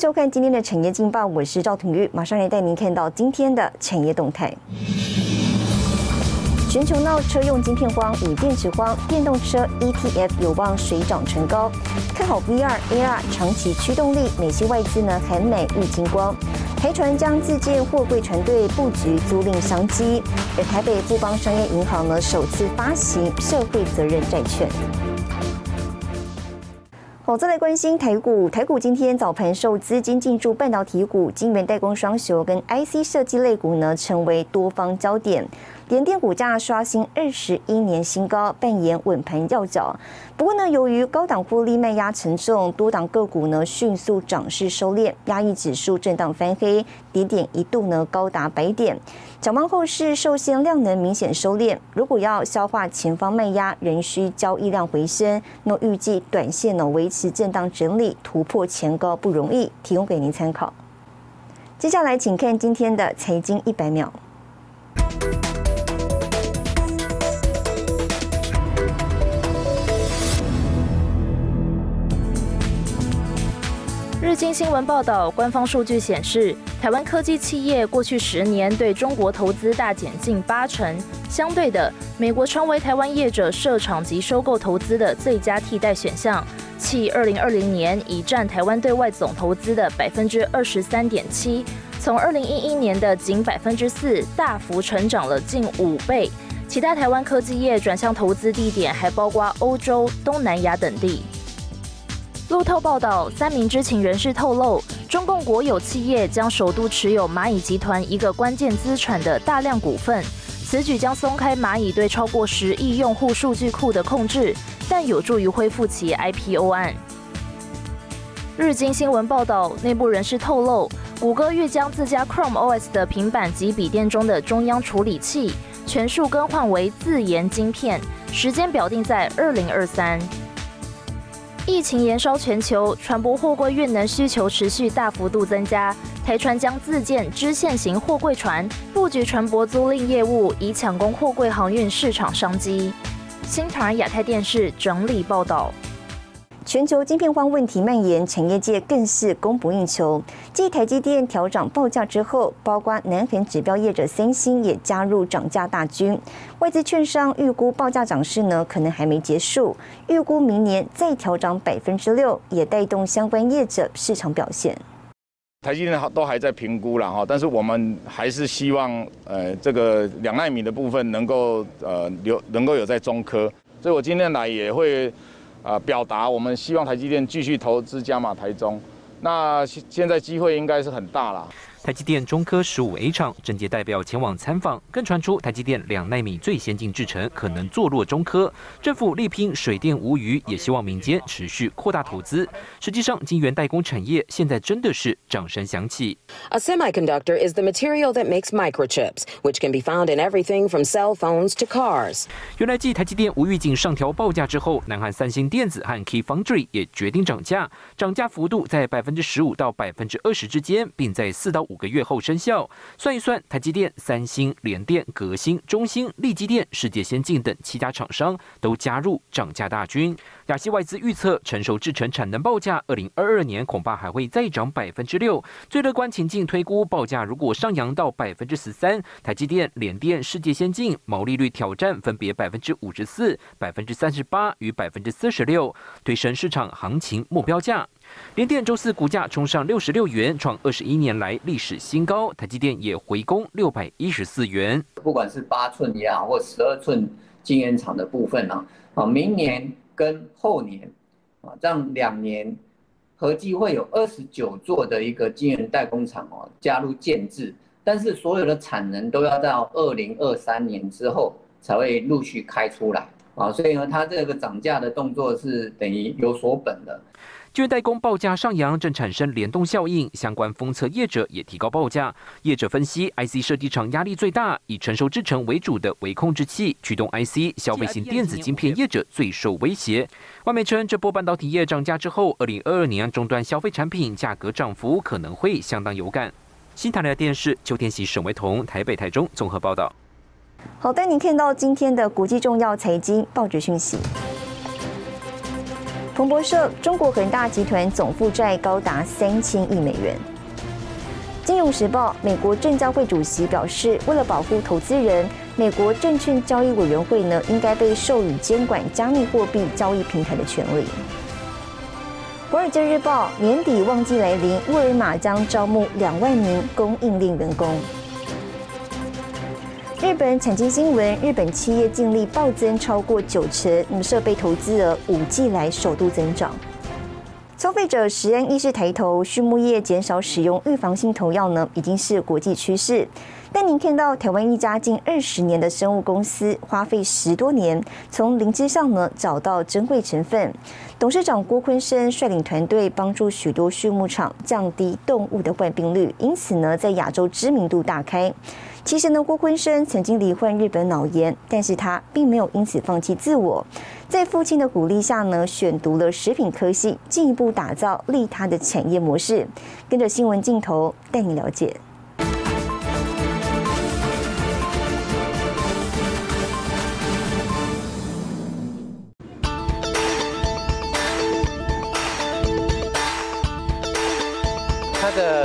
收看今天的产业劲报，我是赵廷玉，马上来带您看到今天的产业动态。全球闹车用晶片荒与电池荒，电动车 ETF 有望水涨船高，看好 VR、AR 长期驱动力。美系外资呢，很美玉金光，台船将自建货柜船队布局租赁商机。而台北富邦商业银行呢，首次发行社会责任债券。好，再来关心台股。台股今天早盘受资金进驻半导体股、晶圆代工双雄跟 IC 设计类股呢，成为多方焦点。联电股价刷新二十一年新高，扮演稳盘要角。不过呢，由于高档获利卖压沉重，多档个股呢迅速涨势收敛，压抑指数震荡翻黑，跌点一度呢高达百点。展望后市，受限量能明显收敛，如果要消化前方卖压，仍需交易量回升。那预计短线呢维持震荡整理，突破前高不容易，提供给您参考。接下来，请看今天的财经一百秒。日经新闻报道，官方数据显示，台湾科技企业过去十年对中国投资大减近八成。相对的，美国成为台湾业者设厂及收购投资的最佳替代选项。其二零二零年已占台湾对外总投资的百分之二十三点七，从二零一一年的仅百分之四，大幅成长了近五倍。其他台湾科技业转向投资地点还包括欧洲、东南亚等地。路透报道，三名知情人士透露，中共国有企业将首度持有蚂蚁集团一个关键资产的大量股份。此举将松开蚂蚁对超过十亿用户数据库的控制，但有助于恢复其 IPO 案。日经新闻报道，内部人士透露，谷歌欲将自家 Chrome OS 的平板及笔电中的中央处理器全数更换为自研晶片，时间表定在二零二三。疫情延烧全球，船舶货柜运能需求持续大幅度增加。台船将自建支线型货柜船，布局船舶租赁业务，以抢攻货柜航运市场商机。新唐亚太电视整理报道。全球晶片荒问题蔓延，产业界更是供不应求。继台积电调涨报价之后，包括南韩指标业者三星也加入涨价大军。外资券商预估报价涨势呢，可能还没结束，预估明年再调涨百分之六，也带动相关业者市场表现。台积电都还在评估了哈，但是我们还是希望呃这个两纳米的部分能够呃有能够有在中科，所以我今天来也会。啊，表达我们希望台积电继续投资加码台中，那现现在机会应该是很大了。台积电中科十五 A 厂，政界代表前往参访，更传出台积电两纳米最先进制程可能坐落中科。政府力拼水电无虞，也希望民间持续扩大投资。实际上，晶圆代工产业现在真的是掌声响起。A semiconductor is the material that makes microchips, which can be found in everything from cell phones to cars. 原来，继台积电无预警上调报价之后，南韩三星电子和 Key Foundry 也决定涨价，涨价幅度在百分之十五到百分之二十之间，并在四到五个月后生效。算一算，台积电、三星、联电、革新、中兴、力积电、世界先进等七家厂商都加入涨价大军。亚细外资预测，成熟制程产能报价，二零二二年恐怕还会再涨百分之六。最乐观情境推估，报价如果上扬到百分之十三，台积电、联电、世界先进毛利率挑战分别百分之五十四、百分之三十八与百分之四十六，推升市场行情目标价。联电周四股价冲上六十六元，创二十一年来历史新高。台积电也回攻六百一十四元。不管是八寸也好，或十二寸晶圆厂的部分呢，啊，明年跟后年，啊，这样两年合计会有二十九座的一个晶圆代工厂哦加入建制，但是所有的产能都要到二零二三年之后才会陆续开出来啊，所以呢，它这个涨价的动作是等于有所本的。晶圆代工报价上扬，正产生联动效应，相关封测业者也提高报价。业者分析，IC 设计厂压力最大，以成熟制程为主的微控制器、驱动 IC、消费型电子晶片业者最受威胁。外媒称，这波半导体业涨价之后，二零二二年终端消费产品价格涨幅可能会相当有感。新台的电视邱天喜、沈维彤，台北、台中综合报道。好，带您看到今天的国际重要财经报纸讯息。彭博社：中国恒大集团总负债高达三千亿美元。金融时报：美国证交会主席表示，为了保护投资人，美国证券交易委员会呢应该被授予监管加密货币交易平台的权利。华尔街日报：年底旺季来临，沃尔玛将招募两万名供应链员工。日本产经新闻：日本企业净利暴增超过九成，那么设备投资额五季来首度增长。消费者食安意识抬头，畜牧业减少使用预防性投药呢，已经是国际趋势。但您看到台湾一家近二十年的生物公司，花费十多年从灵芝上呢找到珍贵成分。董事长郭坤生率领团队帮助许多畜牧场降低动物的患病率，因此呢在亚洲知名度大开。其实呢，郭坤生曾经罹患日本脑炎，但是他并没有因此放弃自我。在父亲的鼓励下呢，选读了食品科系，进一步打造利他的产业模式。跟着新闻镜头带你了解。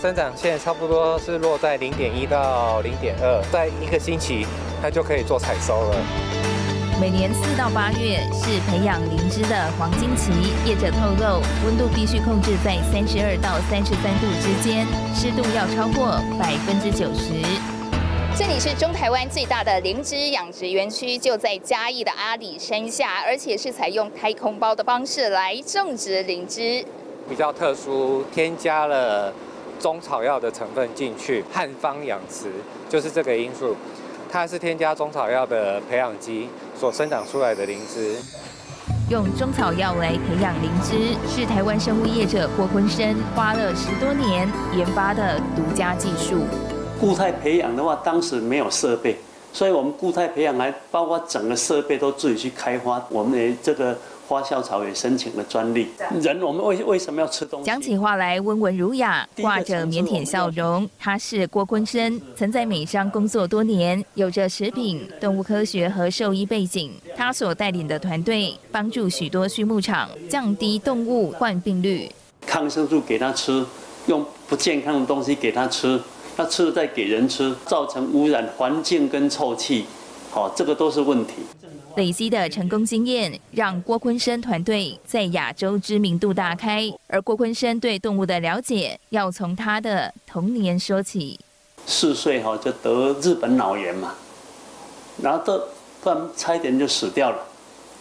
生长线差不多是落在零点一到零点二，在一个星期它就可以做采收了。每年四到八月是培养灵芝的黄金期，业者透露，温度必须控制在三十二到三十三度之间，湿度要超过百分之九十。这里是中台湾最大的灵芝养殖园区，就在嘉义的阿里山下，而且是采用太空包的方式来种植灵芝。比较特殊，添加了中草药的成分进去，汉方养殖就是这个因素。它是添加中草药的培养基所生长出来的灵芝。用中草药来培养灵芝，是台湾生物业者郭坤生花了十多年研发的独家技术。固态培养的话，当时没有设备，所以我们固态培养还包括整个设备都自己去开发。我们的这个。花校草也申请了专利。人，我们为为什么要吃东西？讲起话来温文儒雅，挂着腼腆笑容。他是郭坤生，曾在美商工作多年，有着食品、动物科学和兽医背景。他所带领的团队，帮助许多畜牧场降低动物患病率。抗生素给他吃，用不健康的东西给他吃，他吃了再给人吃，造成污染环境跟臭气，好，这个都是问题。累积的成功经验，让郭坤生团队在亚洲知名度大开。而郭坤生对动物的了解，要从他的童年说起。四岁哈就得日本脑炎嘛，然后都突然差一点就死掉了，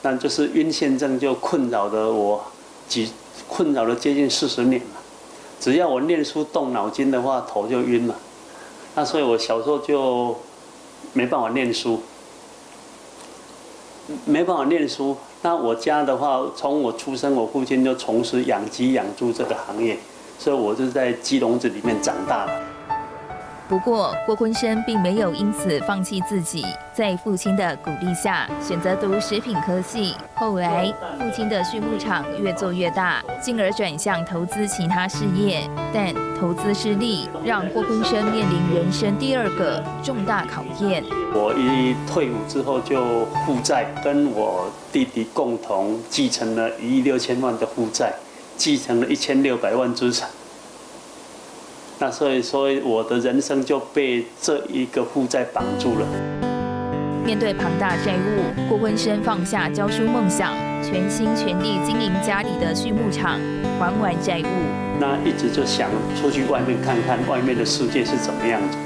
那就是晕眩症就困扰着我，几困扰了接近四十年了。只要我念书动脑筋的话，头就晕了。那所以我小时候就没办法念书。没办法念书，那我家的话，从我出生，我父亲就从事养鸡养猪这个行业，所以我就在鸡笼子里面长大的。不过，郭坤生并没有因此放弃自己，在父亲的鼓励下，选择读食品科系。后来，父亲的畜牧场越做越大，进而转向投资其他事业。但投资失利，让郭坤生面临人生第二个重大考验。我一退伍之后就负债，跟我弟弟共同继承了一亿六千万的负债，继承了一千六百万资产。那所以说，我的人生就被这一个负债绑住了。面对庞大债务，郭坤生放下教书梦想，全心全力经营家里的畜牧场，还完债务。那一直就想出去外面看看外面的世界是怎么样子。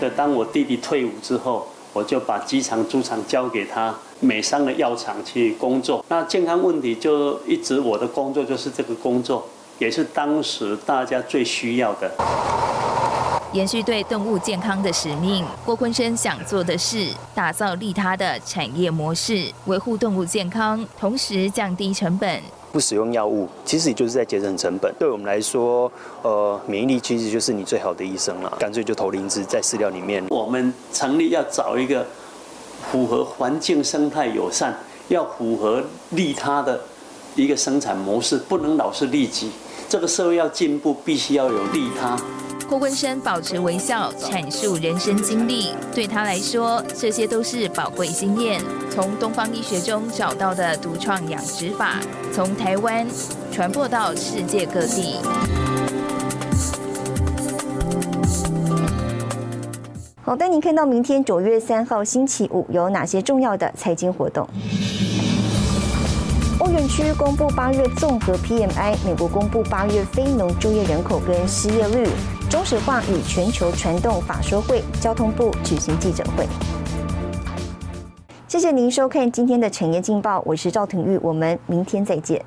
所以当我弟弟退伍之后，我就把机场、猪场交给他，美商的药厂去工作。那健康问题就一直我的工作就是这个工作。也是当时大家最需要的。延续对动物健康的使命，郭坤生想做的是打造利他的产业模式，维护动物健康，同时降低成本。不使用药物，其实也就是在节省成本。对我们来说，呃，免疫力其实就是你最好的医生了。干脆就投灵芝在饲料里面。我们成立要找一个符合环境生态友善，要符合利他的一个生产模式，不能老是利己。这个社会要进步，必须要有利他。郭坤生保持微笑，阐述人生经历。对他来说，这些都是宝贵经验，从东方医学中找到的独创养殖法，从台湾传播到世界各地。好，带您看到明天九月三号星期五有哪些重要的财经活动。欧元区公布八月综合 PMI，美国公布八月非农就业人口跟失业率。中石化与全球传动法说会，交通部举行记者会。谢谢您收看今天的产业劲报，我是赵廷玉，我们明天再见。